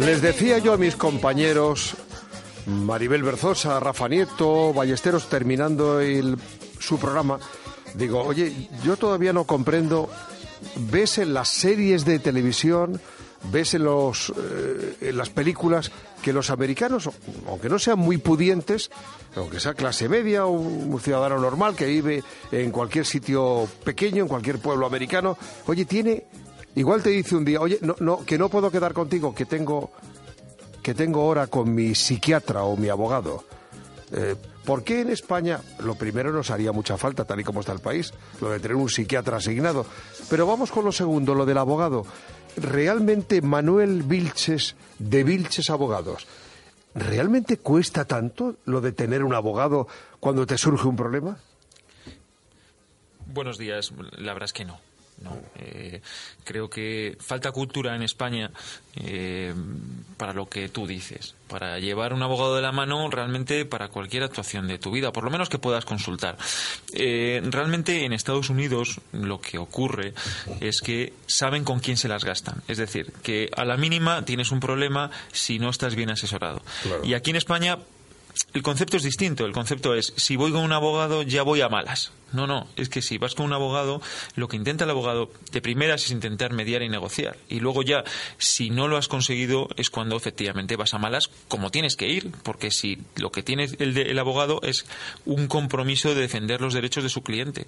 Les decía yo a mis compañeros, Maribel Berzosa, Rafa Nieto, Ballesteros, terminando el, su programa, digo, oye, yo todavía no comprendo, ves en las series de televisión, ves en, los, eh, en las películas que los americanos, aunque no sean muy pudientes, aunque sea clase media o un ciudadano normal que vive en cualquier sitio pequeño, en cualquier pueblo americano, oye, tiene, igual te dice un día, oye, no, que no puedo quedar contigo, que tengo, que tengo hora con mi psiquiatra o mi abogado. Eh, ¿Por qué en España lo primero nos haría mucha falta, tal y como está el país, lo de tener un psiquiatra asignado? Pero vamos con lo segundo, lo del abogado realmente Manuel Vilches de Vilches Abogados, ¿realmente cuesta tanto lo de tener un abogado cuando te surge un problema? Buenos días, la verdad es que no. No, eh, creo que falta cultura en España eh, para lo que tú dices, para llevar un abogado de la mano realmente para cualquier actuación de tu vida, por lo menos que puedas consultar. Eh, realmente en Estados Unidos lo que ocurre es que saben con quién se las gastan, es decir, que a la mínima tienes un problema si no estás bien asesorado. Y aquí en España el concepto es distinto. El concepto es, si voy con un abogado, ya voy a malas. No, no, es que si vas con un abogado, lo que intenta el abogado de primeras es intentar mediar y negociar. Y luego ya, si no lo has conseguido, es cuando efectivamente vas a malas, como tienes que ir, porque si lo que tiene el, el abogado es un compromiso de defender los derechos de su cliente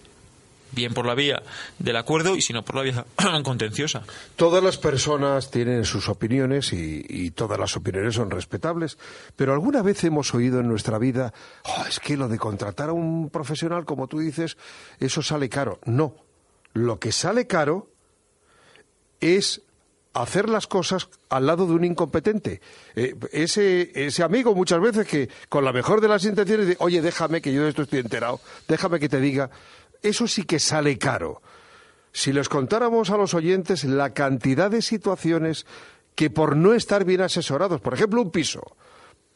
bien por la vía del acuerdo y si no por la vía contenciosa. Todas las personas tienen sus opiniones y, todas las opiniones son respetables, pero alguna vez hemos oído en nuestra vida, oh, es que lo de contratar a un profesional, como tú dices, eso sale caro. No, lo que sale caro es hacer las cosas al lado de un incompetente. Eh, ese, ese amigo muchas veces que con la mejor de las intenciones dice, oye, déjame que yo de esto estoy enterado, déjame que te diga, eso sí que sale caro. Si les contáramos a los oyentes la cantidad de situaciones que por no estar bien asesorados, por ejemplo, un piso,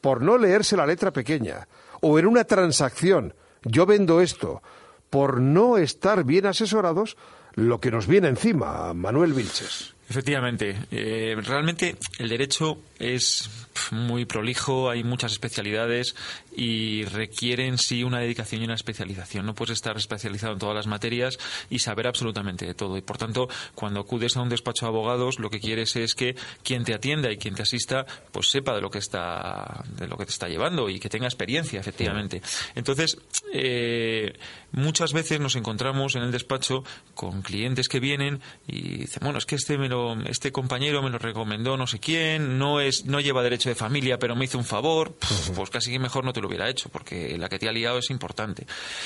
por no leerse la letra pequeña, o en una transacción, yo vendo esto, por no estar bien asesorados, lo que nos viene encima, Manuel Vilches. Efectivamente, eh, realmente el derecho es muy prolijo, hay muchas especialidades y requiere en sí una dedicación y una especialización. No puedes estar especializado en todas las materias y saber absolutamente de todo. Y por tanto, cuando acudes a un despacho de abogados, lo que quieres es que quien te atienda y quien te asista, pues sepa de lo que está, de lo que te está llevando y que tenga experiencia, efectivamente. Entonces, eh, muchas veces nos encontramos en el despacho con clientes que vienen y dicen, bueno, es que este me lo, este compañero me lo recomendó no sé quién, no es, no lleva derecho de familia, pero me hizo un favor, pues casi que mejor no te lo hubiera hecho, porque la que te ha liado es importante.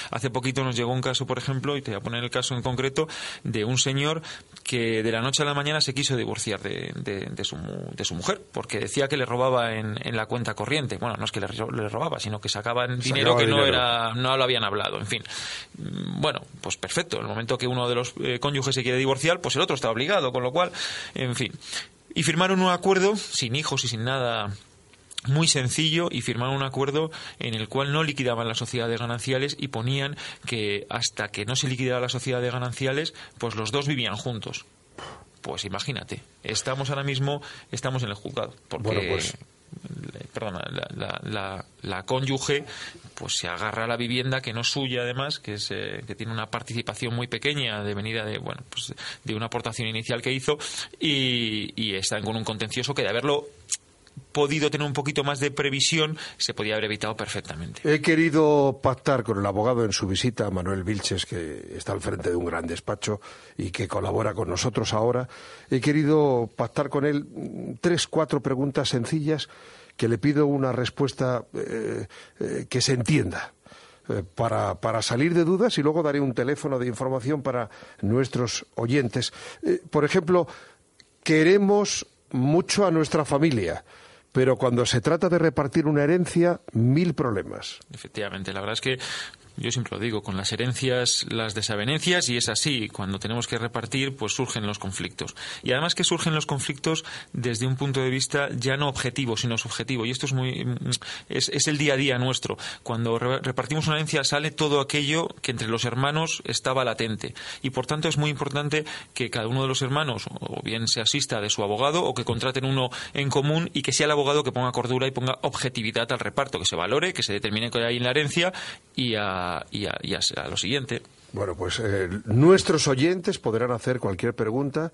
Hace poquito nos llegó un caso, por ejemplo, y te voy a poner el caso en concreto, de un señor que de la noche a la mañana se quiso divorciar de, de, su, de su, mujer, porque decía que le robaba en, en, la cuenta corriente. Bueno, no es que le, robaba, sino que sacaban dinero que no, era, no lo habían hablado, en fin. Bueno, pues perfecto. En el momento que uno de los eh, cónyuges se quiere divorciar, pues el otro está obligado, con lo cual, en fin. Y firmaron un acuerdo, sin hijos y sin nada muy sencillo y firmaron un acuerdo en el cual no liquidaban las sociedades gananciales y ponían que hasta que no se liquidara la sociedad de gananciales, pues los dos vivían juntos. Pues imagínate, estamos ahora mismo, estamos en el juzgado. Porque, pues perdona, la, la, cónyuge pues se agarra a la vivienda que no es suya además que es eh, que tiene una participación muy pequeña de venida de bueno pues de una aportación inicial que hizo y, y está con un contencioso que de haberlo podido tener un poquito más de previsión, se podía haber evitado perfectamente. He querido pactar con el abogado en su visita, Manuel Vilches, que está al frente de un gran despacho y que colabora con nosotros ahora. He querido pactar con él tres, cuatro preguntas sencillas que le pido una respuesta eh, eh, que se entienda. Eh, para, para, salir de dudas y luego daré un teléfono de información para nuestros oyentes. por ejemplo, queremos mucho a nuestra familia pero cuando se trata de repartir una herencia, mil problemas. Efectivamente, la verdad es que yo siempre lo digo, con las herencias, las desavenencias, y es así. Cuando tenemos que repartir, pues surgen los conflictos. Y además que surgen los conflictos desde un punto de vista ya no objetivo, sino subjetivo. Y esto es muy, es, es el día a día nuestro. Cuando repartimos una herencia sale todo aquello que entre los hermanos estaba latente. Y por tanto es muy importante que cada uno de los hermanos, o bien se asista de su abogado, o que contraten uno en común, y que sea el abogado que ponga cordura y ponga objetividad al reparto, que se valore, que se determine que hay en la herencia y a, y a, lo siguiente. Bueno, pues eh, nuestros oyentes podrán hacer cualquier pregunta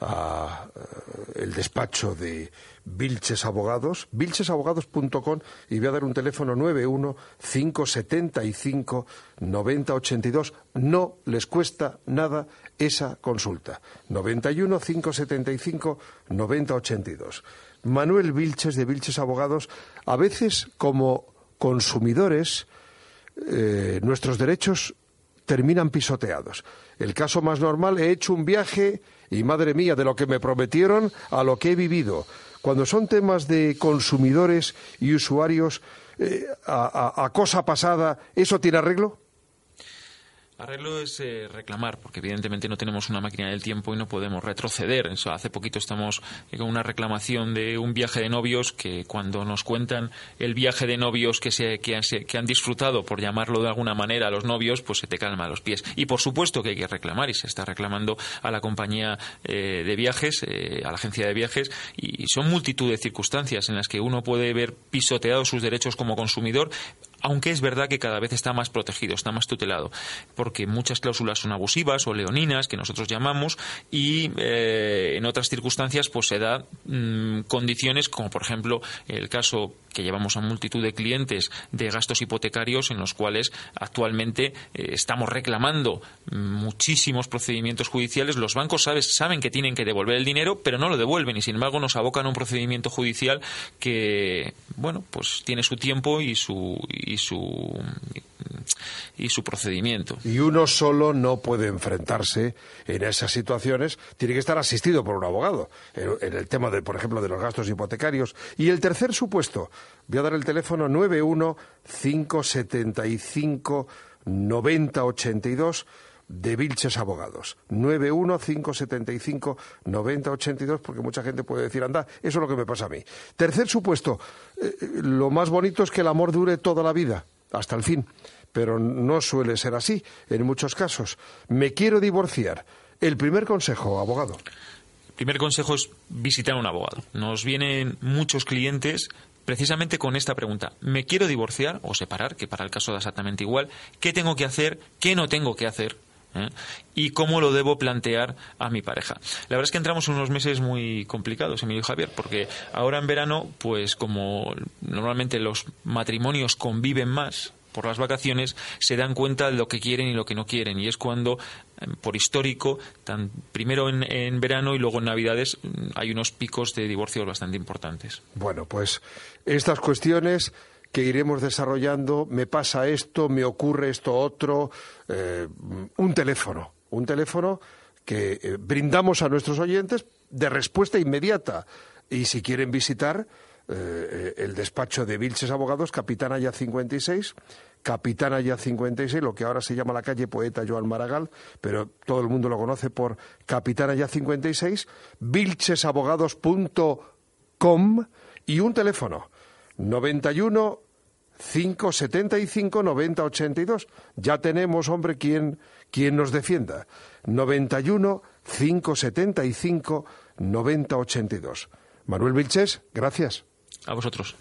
a eh, el despacho de Vilches Abogados, vilchesabogados.com y voy a dar un teléfono 91 575 9082. No les cuesta nada esa consulta. 91 575 9082. Manuel Vilches de Vilches Abogados, a veces como consumidores eh, nuestros derechos terminan pisoteados. El caso más normal, he hecho un viaje y madre mía, de lo que me prometieron a lo que he vivido. Cuando son temas de consumidores y usuarios, eh, a cosa pasada, ¿eso tiene arreglo? Arreglo es eh, reclamar, porque evidentemente no tenemos una máquina del tiempo y no podemos retroceder. Eso, hace poquito estamos eh, con una reclamación de un viaje de novios que cuando nos cuentan el viaje de novios que, se, que, han disfrutado, por llamarlo de alguna manera, a los novios, pues se te calma los pies. Y por supuesto que hay que reclamar y se está reclamando a la compañía eh, de viajes, a la agencia de viajes, y son multitud de circunstancias en las que uno puede ver pisoteados sus derechos como consumidor, aunque es verdad que cada vez está más protegido, está más tutelado, porque muchas cláusulas son abusivas o leoninas, que nosotros llamamos, y eh, en otras circunstancias pues se da mm, condiciones como por ejemplo el caso que llevamos a multitud de clientes de gastos hipotecarios en los cuales actualmente eh, estamos reclamando muchísimos procedimientos judiciales. Los bancos saben que tienen que devolver el dinero, pero no lo devuelven y sin embargo nos abocan a un procedimiento judicial que, bueno, pues tiene su tiempo y su su y su procedimiento. Y uno solo no puede enfrentarse en esas situaciones, tiene que estar asistido por un abogado en el tema de, por ejemplo, de los gastos hipotecarios. Y el tercer supuesto, voy a dar el teléfono 91575 9082 de Vilches Abogados. 915759082, porque mucha gente puede decir, anda, eso es lo que me pasa a mí. Tercer supuesto, eh, lo más bonito es que el amor dure toda la vida, hasta el fin, pero no suele ser así en muchos casos. Me quiero divorciar. El primer consejo, abogado. El primer consejo es visitar a un abogado. Nos vienen muchos clientes precisamente con esta pregunta. ¿Me quiero divorciar o separar? Que para el caso da exactamente igual. ¿Qué tengo que hacer? ¿Qué no tengo que hacer? ¿Eh? y cómo lo debo plantear a mi pareja. La verdad es que entramos en unos meses muy complicados, Emilio Javier, porque ahora en verano, pues como normalmente los matrimonios conviven más, por las vacaciones se dan cuenta de lo que quieren y lo que no quieren y es cuando eh, por histórico tan primero en, en, verano y luego en navidades hay unos picos de divorcios bastante importantes bueno pues estas cuestiones que iremos desarrollando, me pasa esto, me ocurre esto otro, eh, un teléfono, un teléfono que eh, brindamos a nuestros oyentes de respuesta inmediata. Y si quieren visitar eh, el despacho de Vilches Abogados, Capitana Ya 56, Capitana Ya 56, lo que ahora se llama la calle Poeta Joan Maragall, pero todo el mundo lo conoce por Capitana Ya 56, vilchesabogados.com y un teléfono 91 575 90 82. Ya tenemos, hombre, quien, quien nos defienda. 91 575 90 82. Manuel Vilches, gracias. A vosotros.